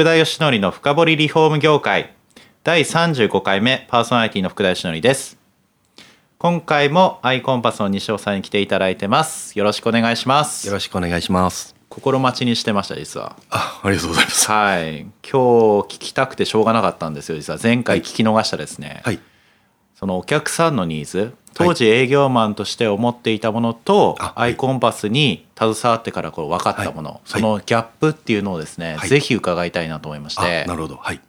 福田義則の深掘りリフォーム業界。第35回目パーソナリティの福田義則です。今回もアイコンパスの西尾さんに来ていただいてます。よろしくお願いします。よろしくお願いします。心待ちにしてました実は。あ、ありがとうございます。はい。今日聞きたくてしょうがなかったんですよ実は。前回聞き逃したですね、はい。そのお客さんのニーズ当時営業マンとして思っていたものと、あアイコンパスに携わってからこう分かったもの、はいそのギャップっていうのをですね、はいぜひ伺いたいなと思いましてあ、なるほど。はい。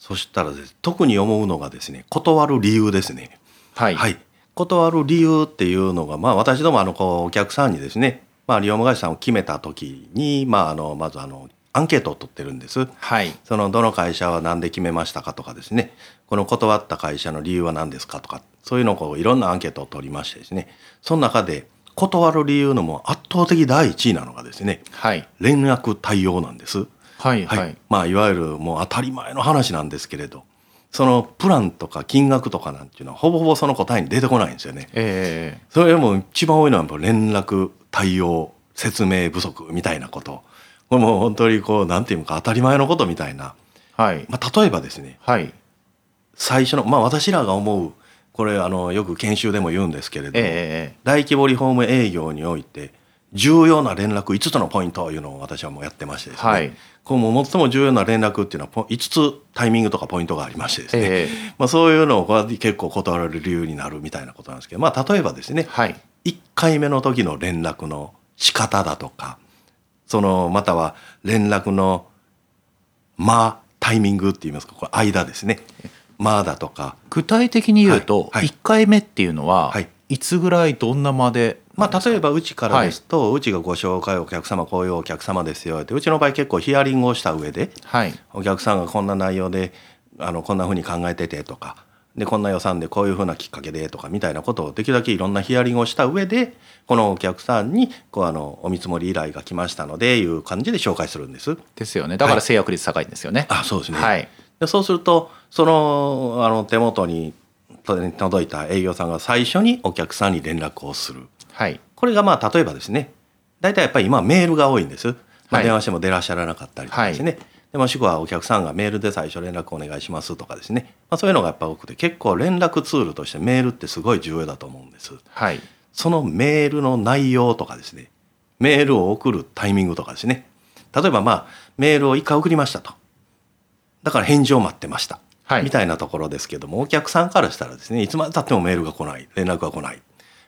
そしたらです特に思うのがですね、断る理由ですね。はい、はい。断る理由っていうのが、まあ私どもあのこうお客さんにですね、まあリフォーム会社さんを決めた時に、まああのまずあのアンケートを取ってるんです。はいそのどの会社は何で決めましたかとかですねこの断った会社の理由は何ですかとかそういうのをこういろんなアンケートを取りましてですね。その中で断る理由のもう圧倒的第一位なのがですねはい。連絡対応なんです。はいはい。はい。まあいわゆるもう当たり前の話なんですけれどそのプランとか金額とかなんていうのはほぼほぼその答えに出てこないんですよね。えそれも一番多いのはやっぱ連絡対応説明不足みたいなこと。これもう本当にこうなんていうか当たり前のことみたいな、ー、はい。まあ、例えばですね。はい最初のまあ私らが思うこれあのよく研修でも言うんですけれど、え大規模リフォーム営業において重要な連絡5つのポイントというのを私はもうやってましてですね、はい。こうもう最も重要な連絡っていうのはポ5つタイミングとかポイントがありましてですね、えまあ、そういうのが結構断られる理由になるみたいなことなんですけど、まあ、例えばですねー、はい。1回目の時の連絡の仕方だとかそのまたは連絡のまあタイミングって言いますかこれ間ですねまあだとか。具体的に言うと、はいはい。1回目っていうのは、はい。い、つぐらいどんなまでまあ、例えばうちからですと、うちがご紹介お客様こういうお客様ですよって。うちの場合結構ヒアリングをした上ではい。お客さんがこんな内容であのこんなふうに考えててとかでこんな予算でこういうふうなきっかけでとかみたいなことをできるだけいろんなヒアリングをした上でこのお客さんにこうあのお見積もり依頼が来ましたのでいう感じで紹介するんです。ですよね。だから制約率高いんですよね、あそうですね、はいでそうするとそのあの手元にと届いた営業さんが最初にお客さんに連絡をする。はい。これがまあ例えばですね。大体やっぱり今メールが多いんです、まあ、はい。電話しても出らっしゃらなかったりとかですね、でもしくはお客さんがメールで最初連絡お願いしますとかですね、まあ、そういうのがやっぱ多くて結構連絡ツールとしてメールってすごい重要だと思うんです。はい。そのメールの内容とかですね。メールを送るタイミングとかですね。例えばまあメールを1回送りましたとだから返事を待ってました、はい。みたいなところですけどもお客さんからしたらですねいつまでたってもメールが来ない。連絡が来ない。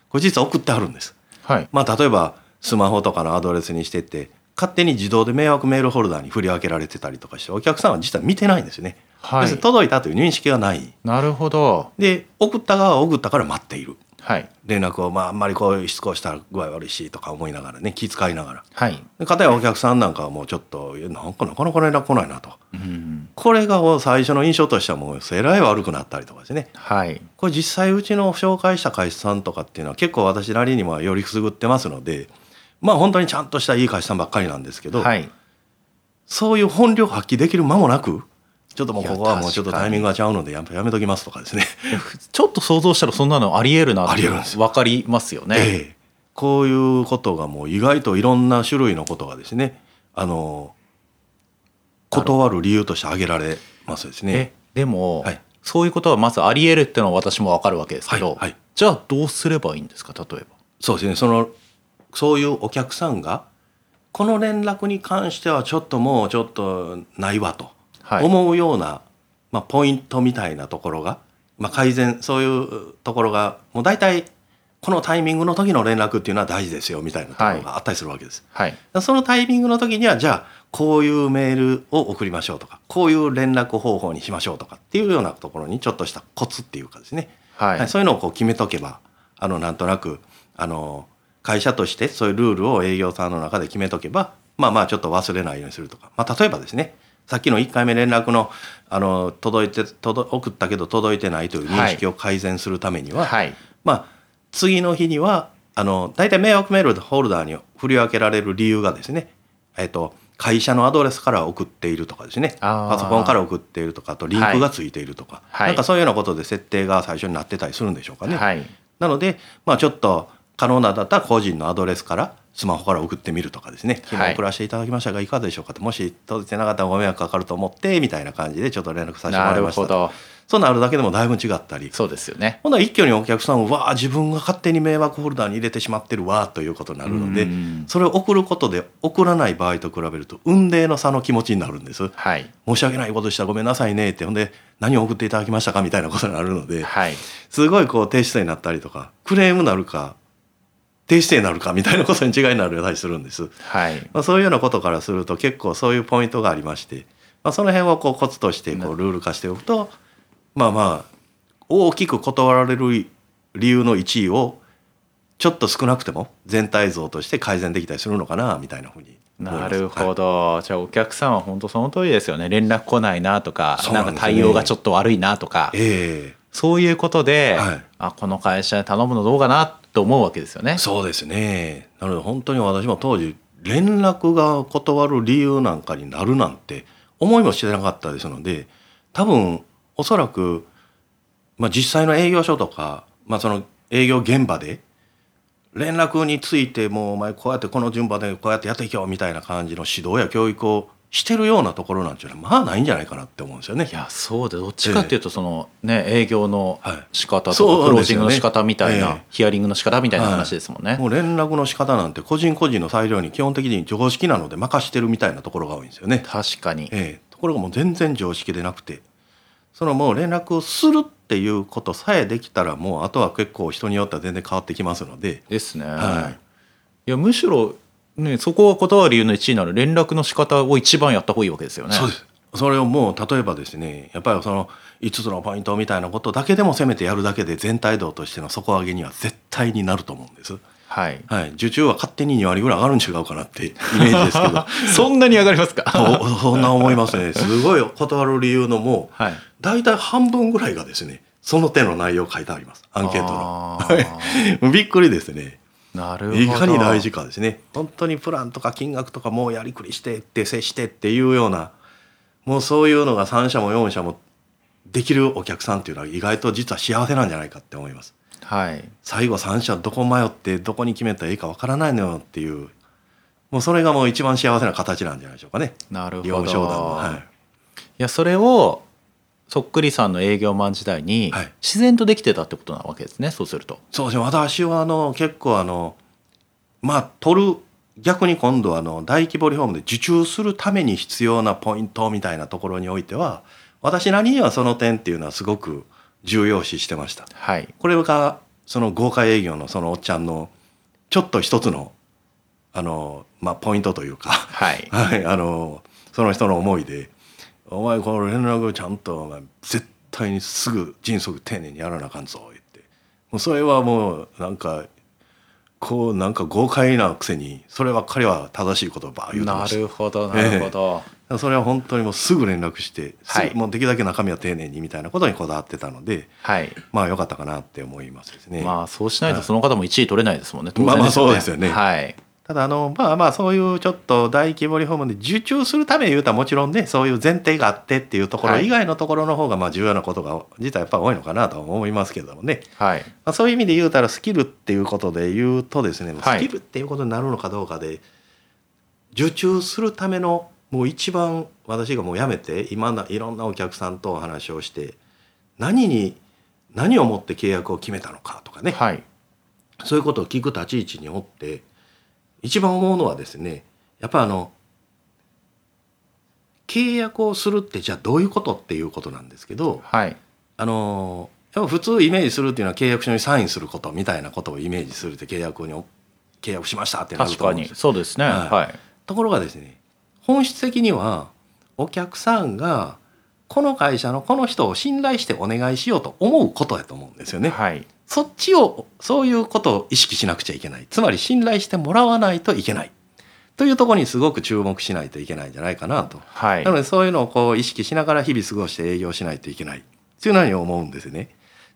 これ実は送ってあるんです。はい。まあ、例えばスマホとかのアドレスにしてって勝手に自動で迷惑メールホルダーに振り分けられてたりとかしてお客さんは実は見てないんですよね。はい。届いたという認識がない。なるほど。で送った側は送ったから待っている。はい連絡を、まあ、あんまりこうしつこしたら具合悪いしとか思いながらね気遣いながら。はいで片やお客さんなんかはもうちょっとなんかなかなか連絡来ないなと。うんこれが最初の印象としてはもうえらい悪くなったりとかですね。はいこれ実際うちの紹介した会社さんとかっていうのは結構私なりにもよりくすぐってますのでまあ本当にちゃんとしたいい会社さんばっかりなんですけど、はいそういう本領発揮できる間もなくちょっともうここはもうちょっとタイミングがちゃうのでやっぱやめときますとかですね。ちょっと想像したらそんなのありえるなって分かりますよね、ええ。こういうことがもう意外といろんな種類のことがですねあの断る理由として挙げられますですね。えでも、はい。そういうことはまずありえるっていうのは私も分かるわけですけど、はいはい。じゃあどうすればいいんですか例えば？そうですね。そのそういうお客さんがこの連絡に関してはちょっともうちょっとないわと。はい思うような、まあ、ポイントみたいなところが、まあ、改善そういうところがもう大体このタイミングの時の連絡っていうのは大事ですよみたいなところがあったりするわけです。はい。そのタイミングの時にはじゃあこういうメールを送りましょうとかこういう連絡方法にしましょうとかっていうようなところにちょっとしたコツっていうかですね、はい、はい、そういうのをこう決めとけばあのなんとなくあの会社としてそういうルールを営業さんの中で決めとけばまあまあちょっと忘れないようにするとか、まあ、例えばですねさっきの1回目連絡のあの届いて届送ったけど届いてないという認識を改善するためには、はい。まあ次の日にはあの大体迷惑メールホルダーに振り分けられる理由がですね、えっと会社のアドレスから送っているとかですねパソコンから送っているとかあとリンクがついているとか、はい。なんかそういうようなことで設定が最初になってたりするんでしょうかね。はい。なので、まあ、ちょっと可能なだったら個人のアドレスからスマホから送ってみるとかですね。昨はい。日送らせていただきましたがいかがでしょうかと。もし届いてなかったらご迷惑かかると思ってみたいな感じでちょっと連絡させてもならいました。とそうなるだけでもだいぶ違ったり。そうですよね。ほな一挙にお客さんはわあ自分が勝手に迷惑フォルダーに入れてしまってるわということになるのでうん。それを送ることで送らない場合と比べると運命の差の気持ちになるんです。はい。申し訳ないことしたごめんなさいねって。ほんで何を送っていただきましたかみたいなことになるのではい。すごいこう低姿勢になったりとかクレームになるか低姿勢になるかみたいなことに違いになるたりするんです、はい。まあ、そういうようなことからすると結構そういうポイントがありまして、まあ、その辺をこうコツとしてこうルール化しておくとまあまあ大きく断られる理由の1位をちょっと少なくても全体像として改善できたりするのかなみたいなふうになるほはいど、じゃあお客さんは本当その通りですよね。連絡来ないなとかなそうなんか対応がちょっと悪いなとか。えそういうことで、はいあこの会社に頼むのどうかなと思うわけですよねえ。そうですねなので本当に私も当時連絡が断る理由なんかになるなんて思いもしてなかったですので多分おそらく、まあ、実際の営業所とか、まあ、その営業現場で連絡についてもうお前こうやってこの順番でこうやってやっていけよみたいな感じの指導や教育をしてるようなところなんていうのはまあないんじゃないかなって思うんですよね。いやそうでどっちかっていうとそのね営業のはい仕方とかクローですよね。ジングの仕方みたいな、ええ。ヒアリングの仕方みたいな話ですもんね。もう連絡の仕方なんて個人個人の裁量に基本的に常識なので任してるみたいなところが多いんですよね。確かに、ええ、ところがもう全然常識でなくて。そのもう連絡をするっていうことさえできたらもうあとは結構人によっては全然変わってきますので。ですね、、はいやむしろねそこが断る理由の1位なら連絡の仕方を一番やった方がいいわけですよね。そうですそれをもう例えばですねやっぱりその5つのポイントみたいなことだけでもせめてやるだけで全体度としての底上げには絶対になると思うんです。はい。はい、受注は勝手に2割ぐらい上がるん違うかなってイメージですけど そんなに上がりますか？そんな思いますねすごい断る理由のもうはい。大体半分ぐらいがですねその手の内容書いてありますアンケートの。びっくりですね。なるほど。いかに大事かですね。本当にプランとか金額とかもうやりくりしてって接してっていうようなもうそういうのが3社も4社もできるお客さんっていうのは意外と実は幸せなんじゃないかって思います。はい。最後3社どこ迷ってどこに決めたらいいかわからないのよっていうもうそれがもう一番幸せな形なんじゃないでしょうかね。なるほど。業務商談の。はい。いやそれをそっくりさんの営業マン時代にはい自然とできてたってことなわけですね。そうすると。そうですね私はあの結構あのまあ取る逆に今度はあの大規模リフォームで受注するために必要なポイントみたいなところにおいては私なりにはその点っていうのはすごく重要視してました。はい。これがその豪華営業のそのおっちゃんのちょっと一つのあの、まあ、ポイントというかはい。はい、あのその人の思いで「お前この連絡ちゃんとお前絶対にすぐ迅速丁寧にやらなあかんぞ」言ってもうそれはもうなんかこうなんか豪快なくせにそればっかりは正しいことをば言うてなましるほどなるほど。たそれは本当にもうすぐ連絡して、はいもうできるだけ中身は丁寧にみたいなことにこだわってたのではい。まあ良かったかなって思いますですね。まあそうしないとその方も1位取れないですもんね。当まあまあ然そうですよねはい。ただあのまあまあそういうちょっと大規模リフォームで受注するために言うたらもちろんねそういう前提があってっていうところはい以外のところの方がまあ重要なことが実はやっぱ多いのかなとは思いますけどもね、はい。まあ、そういう意味で言うたらスキルっていうことで言うとですねはいスキルっていうことになるのかどうかで受注するためのもう一番私がもうやめて今ないろんなお客さんとお話をして何に何をもって契約を決めたのかとかね、はい。そういうことを聞く立ち位置におって一番思うのはですねやっぱあの契約をするってじゃあどういうことっていうことなんですけどはい。あのやっぱ普通イメージするっていうのは契約書にサインすることみたいなことをイメージするって契約に契約しましたってなる確かにと思うんですそうですね。はいはい。ところがですね本質的にはお客さんがこの会社のこの人を信頼してお願いしようと思うことやと思うんですよね。はい。そっちをそういうことを意識しなくちゃいけないつまり信頼してもらわないといけないというところにすごく注目しないといけないんじゃないかなと。はいなのでそういうのをこう意識しながら日々過ごして営業しないといけないっていうのに思うんですよね。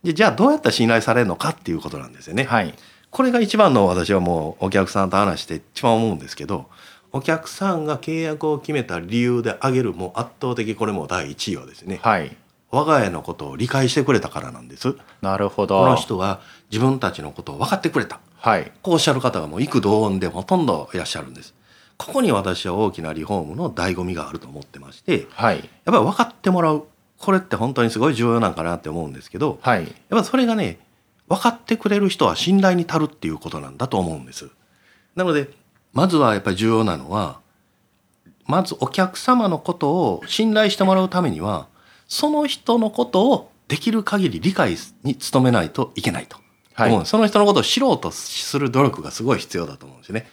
でじゃあどうやったら信頼されるのかっていうことなんですよね。はいこれが一番の私はもうお客さんと話して一番思うんですけどお客さんが契約を決めた理由で挙げるもう圧倒的これも第一位はですねはい我が家のことを理解してくれたからなんです。なるほどこの人が自分たちのことを分かってくれた。はいこうおっしゃる方がもう幾同音でほとんどいらっしゃるんです。ここに私は大きなリフォームの醍醐味があると思ってまして、はいやっぱり分かってもらう。これって本当にすごい重要なんかなって思うんですけど、はいやっぱそれがね、分かってくれる人は信頼に足るっていうことなんだと思うんです。なので、まずはやっぱり重要なのは、まずお客様のことを信頼してもらうためには、その人のことをできる限り理解に努めないといけないと。はい。その人のことを知ろうとする努力がすごい必要だと思うんですよね。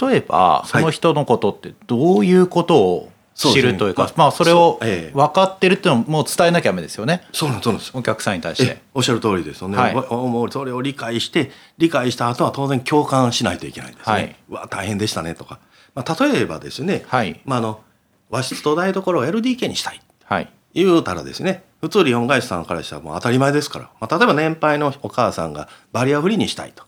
例えばその人のことってどういうことを知るというか、そうですねまあそれを分かってるっていうのももう伝えなきゃダメですよね。そうなんです。お客さんに対して。えおっしゃる通りですよね、はい。わもうそれを理解して理解した後は当然共感しないといけないんですね、はい。うわ大変でしたねとか、まあ、例えばですね、はい。まあ、あの和室と台所を LDK にしたいはい。言うたらですね普通リオン会社さんからしたらもう当たり前ですから、まあ、例えば年配のお母さんがバリアフリーにしたいと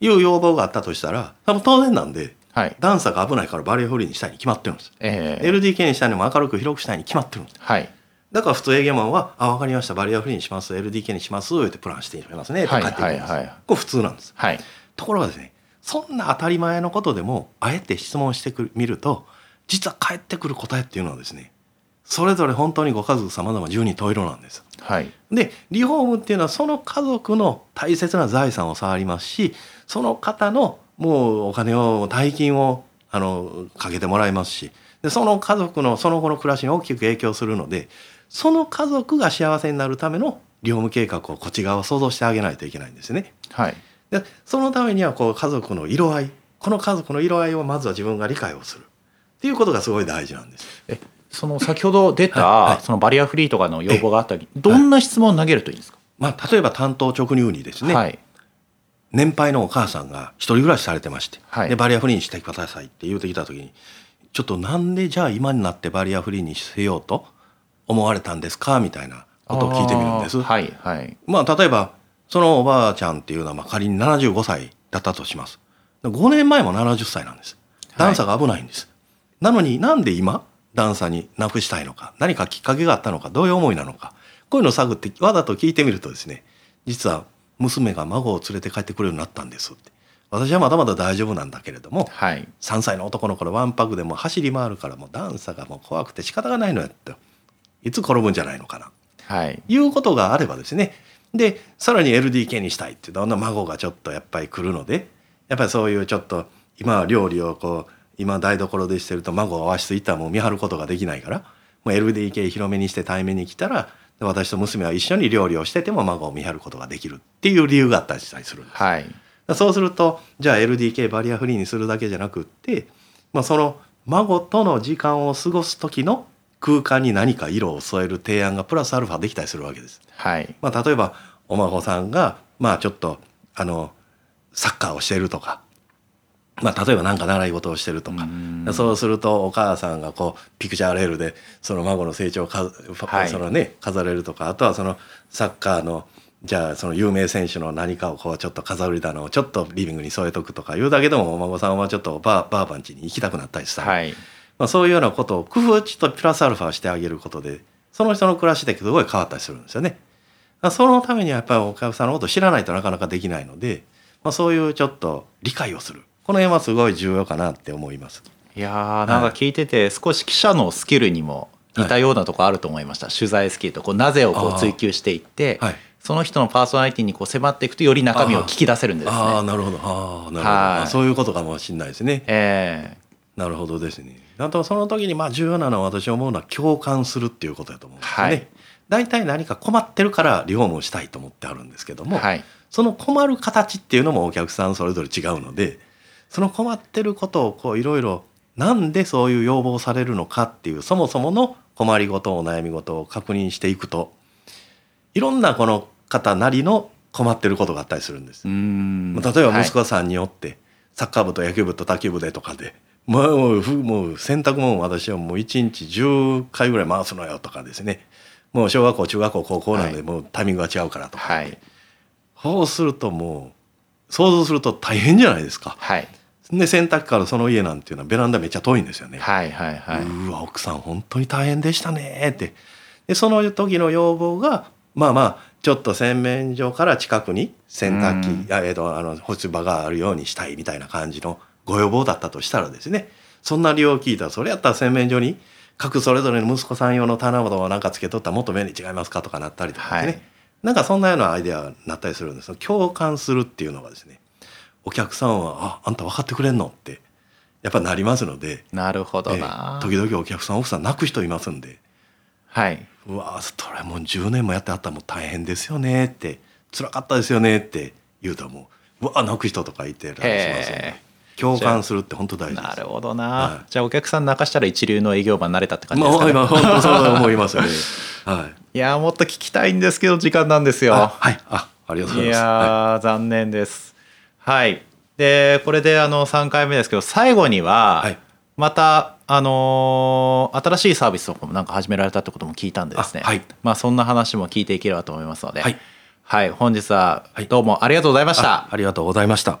いう要望があったとしたら多分当然なんではい。段差が危ないからバリアフリーにしたいに決まってるんです、ええ。LDK にしたいにも明るく広くしたいに決まってるんです。はい。だから普通営業マンは「あ分かりましたバリアフリーにします LDK にします」ってプランしていきますねってはい帰ってくるんです、はいはい。これ普通なんです。はい。ところがですねそんな当たり前のことでもあえて質問してくる見ると実は返ってくる答えっていうのはですねそれぞれ本当にご家族様々十二十色なんですはいでリフォームっていうのはその家族の大切な財産を触りますしその方のもうお金を大金をあのかけてもらいますしでその家族のその後の暮らしに大きく影響するのでその家族が幸せになるためのリフォーム計画をこっち側は想像してあげないといけないんですね。はいでそのためにはこう家族の色合いこの家族の色合いをまずは自分が理解をするっていうことがすごい大事なんです。えその先ほど出た、はいはい。そのバリアフリーとかの要望があったりどんな質問を投げるといいんですか、まあ、例えば担当直入にですね、はい。年配のお母さんが一人暮らしされてまして、はい。でバリアフリーにしてくださいって言うてきた時にちょっとなんでじゃあ今になってバリアフリーにせようと思われたんですか？みたいなことを聞いてみるんです。はいはい。まあ例えばそのおばあちゃんっていうのはまあ仮に75歳だったとします。5年前も70歳なんです。段差が危ないんです。なのになんで今段差になくしたいのか何かきっかけがあったのかどういう思いなのかこういうのを探ってわざと聞いてみるとですね実は娘が孫を連れて帰ってくるようになったんですって。私はまだまだ大丈夫なんだけれどもはい。3歳の男の子のワンパクでも走り回るからもう段差がもう怖くて仕方がないのやっていつ転ぶんじゃないのかな。はい。いうことがあればですねでさらに LDK にしたいってどんな孫がちょっとやっぱり来るのでやっぱりそういうちょっと今は料理をこう今台所でしてると孫が和室行ったらもう見張ることができないからもう LDK 広めにして対面に来たらで私と娘は一緒に料理をしてても孫を見張ることができるっていう理由があったりしたりするんです。はいそうするとじゃあ LDK バリアフリーにするだけじゃなくって、まあ、その孫との時間を過ごす時の空間に何か色を添える提案がプラスアルファできたりするわけです。はいまあ、例えばお孫さんがまあちょっとあのサッカーをしているとか、まあ、例えば何か習い事をしてるとか。うん。そうするとお母さんがこうピクチャーレールでその孫の成長をか、はい。そのね、飾れるとか。あとはそのサッカーのじゃあその有名選手の何かをこうちょっと飾りだのをちょっとリビングに添えとくとか。いうだけでもお孫さんはちょっとバーバーバン家に行きたくなったりしたり、はい。まあ、そういうようなことを工夫ちょっとプラスアルファしてあげることでその人の暮らしってすごい変わったりするんですよね。まあそのためにはやっぱりお客さんのことを知らないとなかなかできないので、まあ、そういうちょっと理解をするこの辺はすごい重要かなって思います。いやーなんか聞いてて少し記者のスキルにも似たようなとこあると思いました、取材スキルとこうなぜをこう追求していって、はい。その人のパーソナリティにこう迫っていくとより中身を聞き出せるんですね。ああなるほど。ああなるほど、そういうことかもしれないですね。えなるほどですね。あとその時にまあ重要なのは私思うのは共感するっていうことだと思うんですよね。はい。大体何か困ってるからリフォームをしたいと思ってあるんですけども、ーはい。その困る形っていうのもお客さんそれぞれ違うのでその困ってることをこういろいろなんでそういう要望されるのかっていうそもそもの困りごとお悩み事を確認していくといろんなこの方なりの困ってることがあったりするんです。例えば息子さんによって、サッカー部と野球部と卓球部でとかでもうふもう洗濯物私はもう1日10回ぐらい回すのよとかですね。もう小学校中学校高校なんではい。もうタイミングが違うからとか、はい。そうするともう想像すると大変じゃないですか。はい。で洗濯機からその家なんていうのはベランダめっちゃ遠いんですよね。はいはいはい。うわ奥さん本当に大変でしたねって。でその時の要望がまあまあちょっと洗面所から近くに洗濯機、うん。あえーとあの干し場があるようにしたいみたいな感じのご要望だったとしたらですね。そんな利用を聞いたらそれやったら洗面所に各それぞれの息子さん用の棚などをなんかつけとったらもっと便利違いますかとかなったりとかですね、はいなんかそんなようなアイデアになったりするんです共感するっていうのがですね。お客さんは「ああんた分かってくれんの?」ってやっぱなりますので。なるほどえな。え時々お客さん奥さん泣く人いますんで。はい「うわそれもう10年もやってあったらもう大変ですよね」って「辛かったですよね」って言うたらもう「うわ泣く人とかいてたりしますんへでえ共感するって本当大事なるほどな、はい。じゃあお客さん泣かしたら一流の営業マンになれたって感じでますあかね、今本当そう思いますよね。はい。いやーもっと聞きたいんですけど時間なんですよ。あはい。あありがとうございます。いやはー、残念です。はい。でこれであの3回目ですけど最後には、はい。またあのー新しいサービスとかもなんか始められたってことも聞いたんでですね。あはい。まあそんな話も聞いていければと思いますので。はい、はい、本日ははい。どうもありがとうございましいた、あありがとうございました